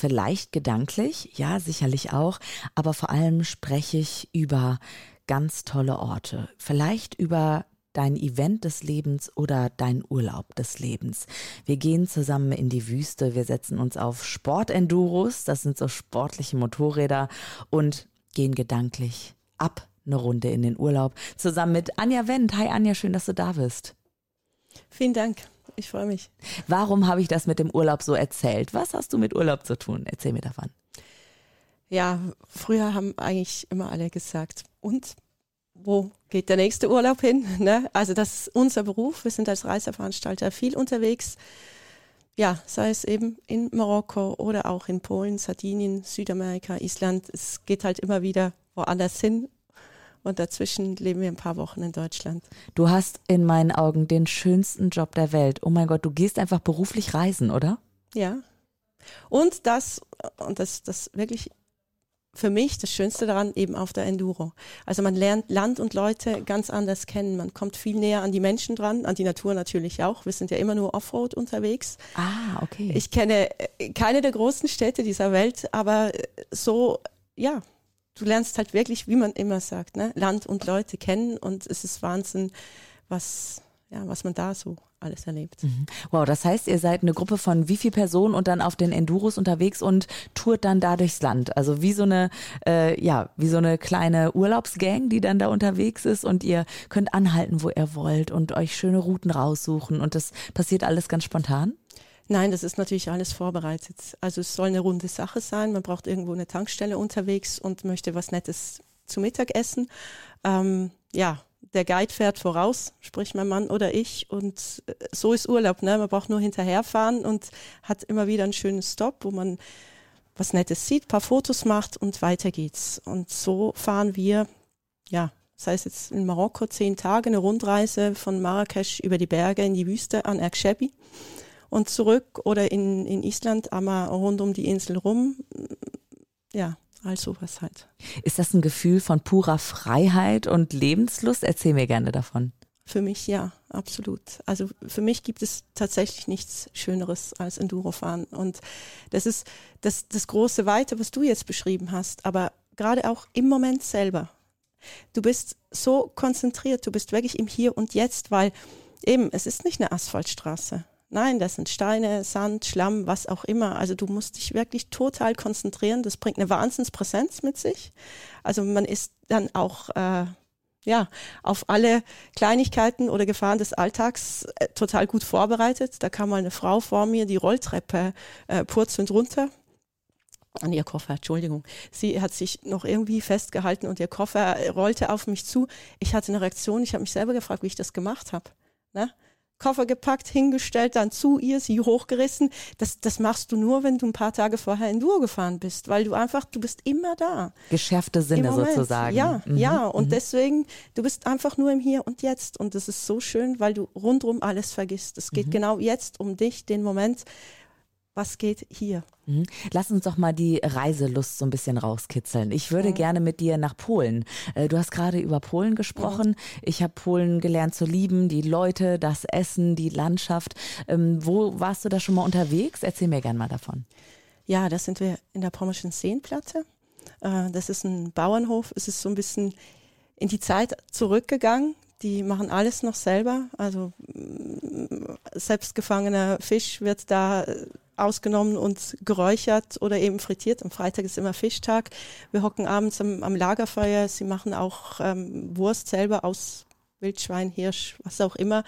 Vielleicht gedanklich, ja, sicherlich auch, aber vor allem spreche ich über ganz tolle Orte. Vielleicht über dein Event des Lebens oder dein Urlaub des Lebens. Wir gehen zusammen in die Wüste, wir setzen uns auf Sportenduros, das sind so sportliche Motorräder und gehen gedanklich ab eine Runde in den Urlaub zusammen mit Anja Wendt. Hi Anja, schön, dass du da bist. Vielen Dank. Ich freue mich. Warum habe ich das mit dem Urlaub so erzählt? Was hast du mit Urlaub zu tun? Erzähl mir davon. Ja, früher haben eigentlich immer alle gesagt, und wo geht der nächste Urlaub hin? Ne? Also das ist unser Beruf. Wir sind als Reiseveranstalter viel unterwegs. Ja, sei es eben in Marokko oder auch in Polen, Sardinien, Südamerika, Island. Es geht halt immer wieder woanders hin und dazwischen leben wir ein paar Wochen in Deutschland. Du hast in meinen Augen den schönsten Job der Welt. Oh mein Gott, du gehst einfach beruflich reisen, oder? Ja. Und das, und das, das wirklich für mich das Schönste daran eben auf der Enduro. Also man lernt Land und Leute ganz anders kennen. Man kommt viel näher an die Menschen dran, an die Natur natürlich auch. Wir sind ja immer nur Offroad unterwegs. Ah, okay. Ich kenne keine der großen Städte dieser Welt, aber so, ja, du lernst halt wirklich, wie man immer sagt, ne, Land und Leute kennen und es ist Wahnsinn, was, ja, was man da so alles erlebt. Mhm. Wow, das heißt, ihr seid eine Gruppe von wie viel Personen und dann auf den Enduros unterwegs und tourt dann da durchs Land. Also wie so eine, äh, ja, wie so eine kleine Urlaubsgang, die dann da unterwegs ist und ihr könnt anhalten, wo ihr wollt und euch schöne Routen raussuchen und das passiert alles ganz spontan? Nein, das ist natürlich alles vorbereitet. Also es soll eine runde Sache sein. Man braucht irgendwo eine Tankstelle unterwegs und möchte was Nettes zu Mittag essen. Ähm, ja, der Guide fährt voraus, sprich mein Mann oder ich. Und äh, so ist Urlaub. Ne? Man braucht nur hinterherfahren und hat immer wieder einen schönen Stop, wo man was Nettes sieht, paar Fotos macht und weiter geht's. Und so fahren wir, ja, das heißt jetzt in Marokko zehn Tage, eine Rundreise von Marrakesch über die Berge in die Wüste an Erkshebi und zurück oder in, in Island einmal rund um die Insel rum. Ja, all sowas halt. Ist das ein Gefühl von purer Freiheit und Lebenslust? Erzähl mir gerne davon. Für mich ja, absolut. Also für mich gibt es tatsächlich nichts Schöneres als Endurofahren. Und das ist das, das große Weite, was du jetzt beschrieben hast, aber gerade auch im Moment selber. Du bist so konzentriert, du bist wirklich im Hier und Jetzt, weil eben, es ist nicht eine Asphaltstraße. Nein, das sind Steine, Sand, Schlamm, was auch immer. Also du musst dich wirklich total konzentrieren. Das bringt eine Wahnsinnspräsenz mit sich. Also man ist dann auch äh, ja auf alle Kleinigkeiten oder Gefahren des Alltags äh, total gut vorbereitet. Da kam mal eine Frau vor mir die Rolltreppe äh, purzelnd runter an ihr Koffer, Entschuldigung. Sie hat sich noch irgendwie festgehalten und ihr Koffer rollte auf mich zu. Ich hatte eine Reaktion, ich habe mich selber gefragt, wie ich das gemacht habe. Ne? Koffer gepackt, hingestellt, dann zu ihr, sie hochgerissen. Das, das machst du nur, wenn du ein paar Tage vorher in Dur gefahren bist, weil du einfach, du bist immer da. Geschärfte Sinne sozusagen. Ja, mhm. ja. Und mhm. deswegen, du bist einfach nur im Hier und Jetzt. Und das ist so schön, weil du rundrum alles vergisst. Es geht mhm. genau jetzt um dich, den Moment was geht hier? Mhm. Lass uns doch mal die Reiselust so ein bisschen rauskitzeln. Ich würde ja. gerne mit dir nach Polen. Äh, du hast gerade über Polen gesprochen. Ich habe Polen gelernt zu lieben, die Leute, das Essen, die Landschaft. Ähm, wo warst du da schon mal unterwegs? Erzähl mir gerne mal davon. Ja, das sind wir in der Pommerschen Seenplatte. Äh, das ist ein Bauernhof. Es ist so ein bisschen in die Zeit zurückgegangen. Die machen alles noch selber. Also mm, selbstgefangener Fisch wird da äh, ausgenommen und geräuchert oder eben frittiert. Am Freitag ist immer Fischtag. Wir hocken abends am, am Lagerfeuer. Sie machen auch ähm, Wurst selber aus Wildschwein, Hirsch, was auch immer.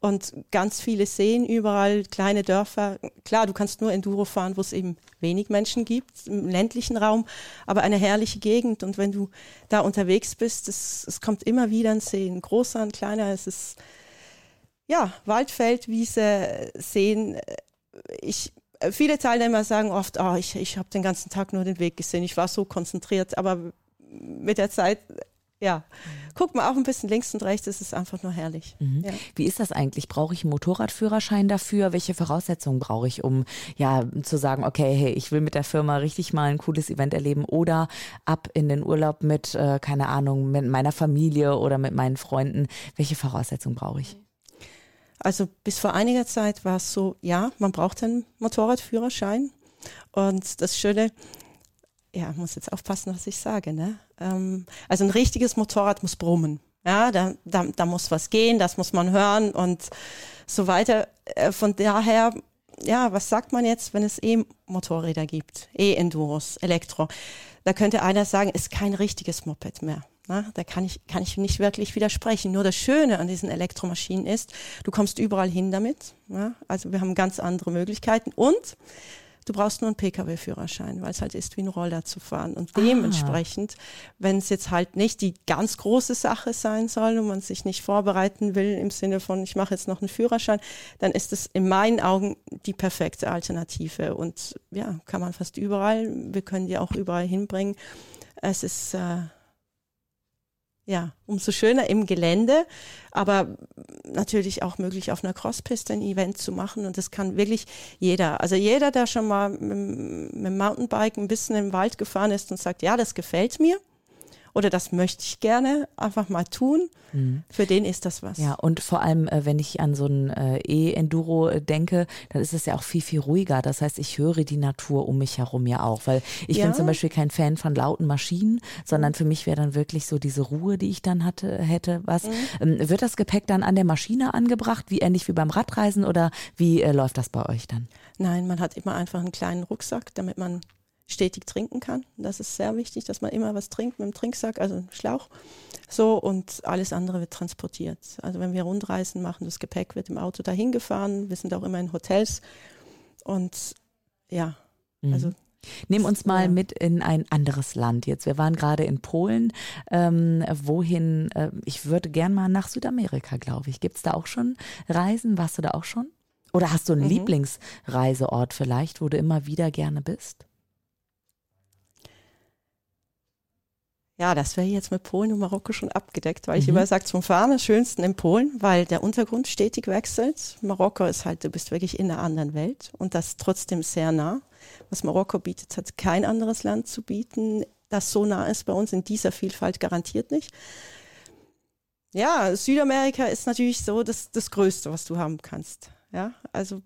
Und ganz viele Seen überall, kleine Dörfer. Klar, du kannst nur Enduro fahren, wo es eben wenig Menschen gibt, im ländlichen Raum, aber eine herrliche Gegend. Und wenn du da unterwegs bist, es, es kommt immer wieder ein See, ein großer, ein kleiner. Es ist, ja, Waldfeld, Wiese, Seen. Ich viele Teilnehmer sagen oft, oh, ich, ich habe den ganzen Tag nur den Weg gesehen, ich war so konzentriert, aber mit der Zeit ja, guck mal auch ein bisschen links und rechts, es ist einfach nur herrlich. Mhm. Ja. Wie ist das eigentlich? Brauche ich einen Motorradführerschein dafür? Welche Voraussetzungen brauche ich, um ja zu sagen, okay, hey, ich will mit der Firma richtig mal ein cooles Event erleben oder ab in den Urlaub mit, äh, keine Ahnung, mit meiner Familie oder mit meinen Freunden? Welche Voraussetzungen brauche ich? Also bis vor einiger Zeit war es so, ja, man braucht einen Motorradführerschein. Und das Schöne, ja, muss jetzt aufpassen, was ich sage, ne? Ähm, also ein richtiges Motorrad muss brummen. Ja, da, da, da muss was gehen, das muss man hören und so weiter. Äh, von daher, ja, was sagt man jetzt, wenn es E-Motorräder gibt? E-Enduros, Elektro. Da könnte einer sagen, ist kein richtiges Moped mehr. Na, da kann ich, kann ich nicht wirklich widersprechen. Nur das Schöne an diesen Elektromaschinen ist, du kommst überall hin damit. Ja? Also wir haben ganz andere Möglichkeiten und Du brauchst nur einen Pkw-Führerschein, weil es halt ist, wie ein Roller zu fahren. Und dementsprechend, wenn es jetzt halt nicht die ganz große Sache sein soll und man sich nicht vorbereiten will im Sinne von, ich mache jetzt noch einen Führerschein, dann ist es in meinen Augen die perfekte Alternative. Und ja, kann man fast überall. Wir können die auch überall hinbringen. Es ist äh, ja, umso schöner im Gelände, aber natürlich auch möglich auf einer Crosspiste ein Event zu machen und das kann wirklich jeder. Also jeder, der schon mal mit, mit dem Mountainbike ein bisschen im Wald gefahren ist und sagt, ja, das gefällt mir, oder das möchte ich gerne einfach mal tun. Mhm. Für den ist das was. Ja, und vor allem, äh, wenn ich an so ein äh, E-Enduro äh, denke, dann ist es ja auch viel, viel ruhiger. Das heißt, ich höre die Natur um mich herum ja auch, weil ich ja. bin zum Beispiel kein Fan von lauten Maschinen, sondern mhm. für mich wäre dann wirklich so diese Ruhe, die ich dann hatte, hätte, was. Mhm. Ähm, wird das Gepäck dann an der Maschine angebracht, wie ähnlich wie beim Radreisen oder wie läuft das bei euch dann? Nein, man hat immer einfach einen kleinen Rucksack, damit man stetig trinken kann. Das ist sehr wichtig, dass man immer was trinkt mit dem Trinksack, also einem Schlauch. So und alles andere wird transportiert. Also wenn wir Rundreisen machen, das Gepäck wird im Auto dahin gefahren. Wir sind auch immer in Hotels und ja, mhm. also Nimm uns mal mit in ein anderes Land jetzt. Wir waren gerade in Polen. Ähm, wohin? Äh, ich würde gern mal nach Südamerika, glaube ich. Gibt es da auch schon Reisen? Warst du da auch schon? Oder hast du einen mhm. Lieblingsreiseort vielleicht, wo du immer wieder gerne bist? Ja, das wäre jetzt mit Polen und Marokko schon abgedeckt, weil mhm. ich immer sage, zum Fahren am schönsten in Polen, weil der Untergrund stetig wechselt. Marokko ist halt, du bist wirklich in einer anderen Welt und das trotzdem sehr nah. Was Marokko bietet, hat kein anderes Land zu bieten, das so nah ist bei uns in dieser Vielfalt garantiert nicht. Ja, Südamerika ist natürlich so das, das Größte, was du haben kannst. Ja, also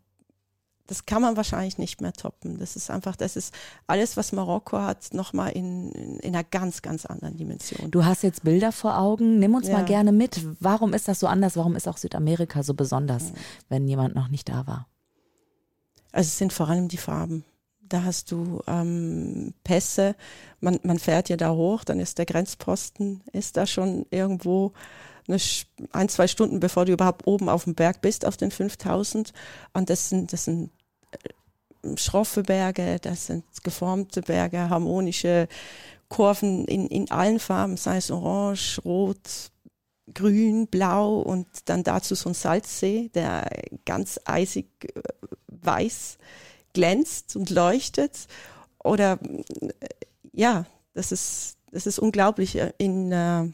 das kann man wahrscheinlich nicht mehr toppen. Das ist einfach, das ist alles, was Marokko hat, nochmal in, in, in einer ganz, ganz anderen Dimension. Du hast jetzt Bilder vor Augen. Nimm uns ja. mal gerne mit. Warum ist das so anders? Warum ist auch Südamerika so besonders, ja. wenn jemand noch nicht da war? Also es sind vor allem die Farben. Da hast du ähm, Pässe, man, man fährt ja da hoch, dann ist der Grenzposten, ist da schon irgendwo eine, ein, zwei Stunden, bevor du überhaupt oben auf dem Berg bist, auf den 5000. Und das sind, das sind schroffe Berge, das sind geformte Berge, harmonische Kurven in, in allen Farben, sei es orange, rot, grün, blau und dann dazu so ein Salzsee, der ganz eisig äh, weiß glänzt und leuchtet. Oder äh, ja, das ist, das ist unglaublich. In, äh,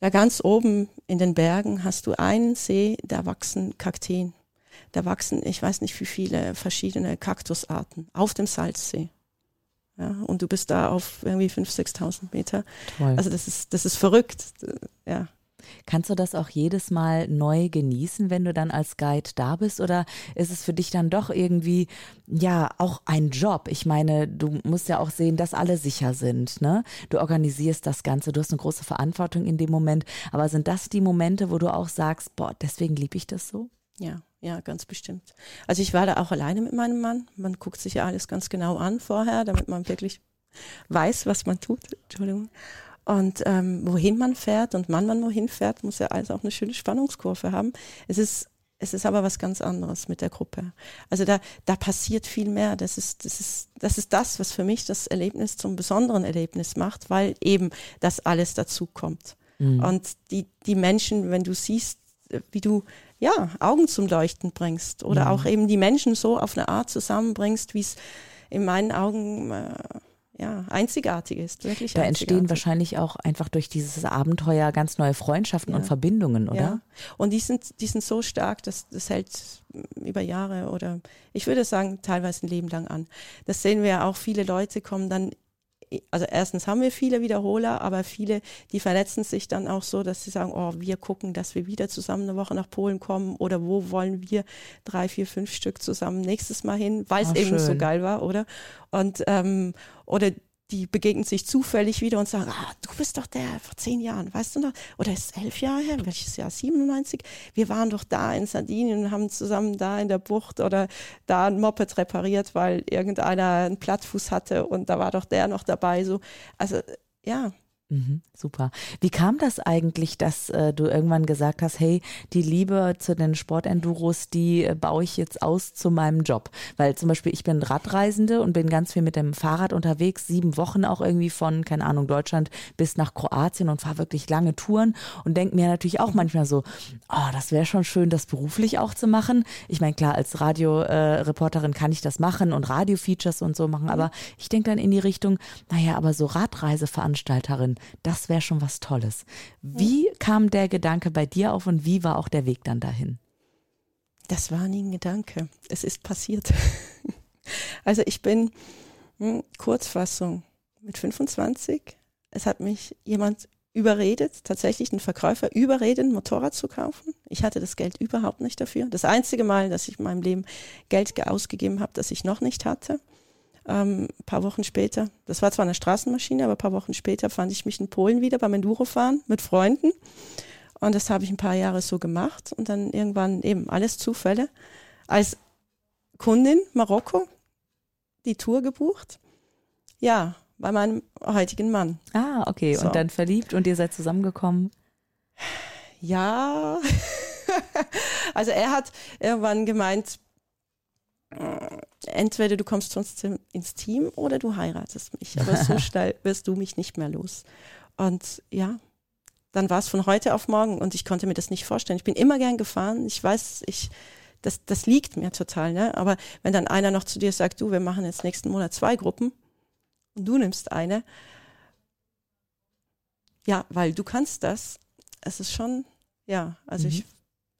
da ganz oben in den Bergen hast du einen See, da wachsen Kakteen. Da wachsen, ich weiß nicht wie viele verschiedene Kaktusarten auf dem Salzsee. Ja, und du bist da auf irgendwie 5.000, 6.000 Meter. Toll. Also das ist, das ist verrückt. Ja. Kannst du das auch jedes Mal neu genießen, wenn du dann als Guide da bist? Oder ist es für dich dann doch irgendwie, ja, auch ein Job? Ich meine, du musst ja auch sehen, dass alle sicher sind. Ne? Du organisierst das Ganze, du hast eine große Verantwortung in dem Moment. Aber sind das die Momente, wo du auch sagst, boah, deswegen liebe ich das so? Ja, ja, ganz bestimmt. Also ich war da auch alleine mit meinem Mann. Man guckt sich ja alles ganz genau an vorher, damit man wirklich weiß, was man tut. Entschuldigung. Und ähm, wohin man fährt und wann man wohin fährt, muss ja alles auch eine schöne Spannungskurve haben. Es ist es ist aber was ganz anderes mit der Gruppe. Also da, da passiert viel mehr. Das ist, das ist, das ist das, was für mich das Erlebnis zum besonderen Erlebnis macht, weil eben das alles dazu kommt. Mhm. Und die, die Menschen, wenn du siehst, wie du, ja, Augen zum Leuchten bringst oder mhm. auch eben die Menschen so auf eine Art zusammenbringst, wie es in meinen Augen, äh, ja, einzigartig ist, wirklich Da entstehen wahrscheinlich auch einfach durch dieses Abenteuer ganz neue Freundschaften ja. und Verbindungen, oder? Ja. Und die sind, die sind so stark, dass das hält über Jahre oder ich würde sagen teilweise ein Leben lang an. Das sehen wir ja auch, viele Leute kommen dann also erstens haben wir viele Wiederholer, aber viele, die verletzen sich dann auch so, dass sie sagen, oh, wir gucken, dass wir wieder zusammen eine Woche nach Polen kommen oder wo wollen wir drei, vier, fünf Stück zusammen nächstes Mal hin, weil es eben schön. so geil war, oder? Und ähm, oder die begegnen sich zufällig wieder und sagen, ah, du bist doch der vor zehn Jahren, weißt du noch? Oder ist elf Jahre her? Welches Jahr? 97? Wir waren doch da in Sardinien und haben zusammen da in der Bucht oder da ein Moped repariert, weil irgendeiner einen Plattfuß hatte und da war doch der noch dabei. So, also ja, Mhm, super. Wie kam das eigentlich, dass äh, du irgendwann gesagt hast, hey, die Liebe zu den Sportenduros, die äh, baue ich jetzt aus zu meinem Job? Weil zum Beispiel ich bin Radreisende und bin ganz viel mit dem Fahrrad unterwegs, sieben Wochen auch irgendwie von, keine Ahnung, Deutschland bis nach Kroatien und fahre wirklich lange Touren und denke mir natürlich auch manchmal so, oh, das wäre schon schön, das beruflich auch zu machen. Ich meine, klar, als Radioreporterin äh, kann ich das machen und Radiofeatures und so machen, aber ich denke dann in die Richtung, naja, aber so Radreiseveranstalterin, das wäre schon was Tolles. Wie kam der Gedanke bei dir auf und wie war auch der Weg dann dahin? Das war nie ein Gedanke. Es ist passiert. also ich bin hm, Kurzfassung mit 25. Es hat mich jemand überredet, tatsächlich ein Verkäufer überredet, ein Motorrad zu kaufen. Ich hatte das Geld überhaupt nicht dafür. Das einzige Mal, dass ich in meinem Leben Geld ausgegeben habe, das ich noch nicht hatte. Ähm, ein paar Wochen später, das war zwar eine Straßenmaschine, aber ein paar Wochen später fand ich mich in Polen wieder beim Endurofahren mit Freunden. Und das habe ich ein paar Jahre so gemacht und dann irgendwann eben alles Zufälle. Als Kundin Marokko die Tour gebucht. Ja, bei meinem heutigen Mann. Ah, okay. So. Und dann verliebt und ihr seid zusammengekommen? Ja. also er hat irgendwann gemeint, entweder du kommst sonst ins Team oder du heiratest mich. Aber so schnell wirst du mich nicht mehr los. Und ja, dann war es von heute auf morgen und ich konnte mir das nicht vorstellen. Ich bin immer gern gefahren. Ich weiß, ich, das, das liegt mir total, ne? Aber wenn dann einer noch zu dir sagt, du, wir machen jetzt nächsten Monat zwei Gruppen und du nimmst eine, ja, weil du kannst das. Es ist schon, ja, also mhm. ich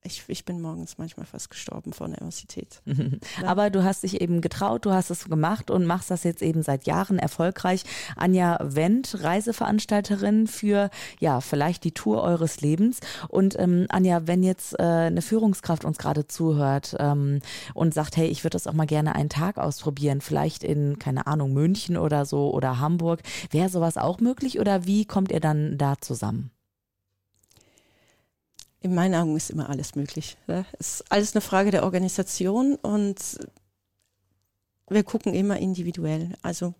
ich, ich bin morgens manchmal fast gestorben vor Nervosität. Aber du hast dich eben getraut, du hast es gemacht und machst das jetzt eben seit Jahren erfolgreich. Anja Wendt, Reiseveranstalterin für ja vielleicht die Tour eures Lebens. Und ähm, Anja, wenn jetzt äh, eine Führungskraft uns gerade zuhört ähm, und sagt, hey, ich würde das auch mal gerne einen Tag ausprobieren, vielleicht in keine Ahnung München oder so oder Hamburg, wäre sowas auch möglich oder wie kommt ihr dann da zusammen? In meinen Augen ist immer alles möglich. Ne? Es ist alles eine Frage der Organisation und wir gucken immer individuell. Also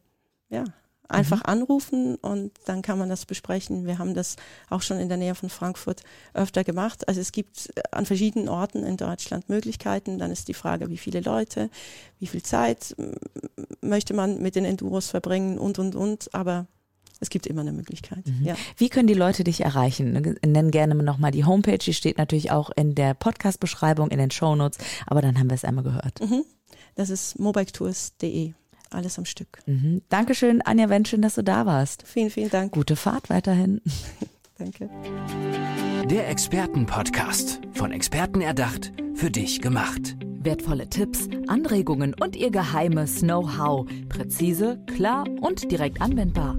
ja, einfach mhm. anrufen und dann kann man das besprechen. Wir haben das auch schon in der Nähe von Frankfurt öfter gemacht. Also es gibt an verschiedenen Orten in Deutschland Möglichkeiten. Dann ist die Frage, wie viele Leute, wie viel Zeit möchte man mit den Enduros verbringen und, und, und. Aber es gibt immer eine Möglichkeit. Mhm. Ja. Wie können die Leute dich erreichen? Nenn gerne nochmal die Homepage, die steht natürlich auch in der Podcast-Beschreibung, in den Shownotes, aber dann haben wir es einmal gehört. Mhm. Das ist mobiketours.de. Alles am Stück. Mhm. Dankeschön, Anja Wendt, schön, dass du da warst. Vielen, vielen Dank. Gute Fahrt weiterhin. Danke. Der Expertenpodcast. Von Experten erdacht, für dich gemacht. Wertvolle Tipps, Anregungen und ihr geheimes Know-how. Präzise, klar und direkt anwendbar.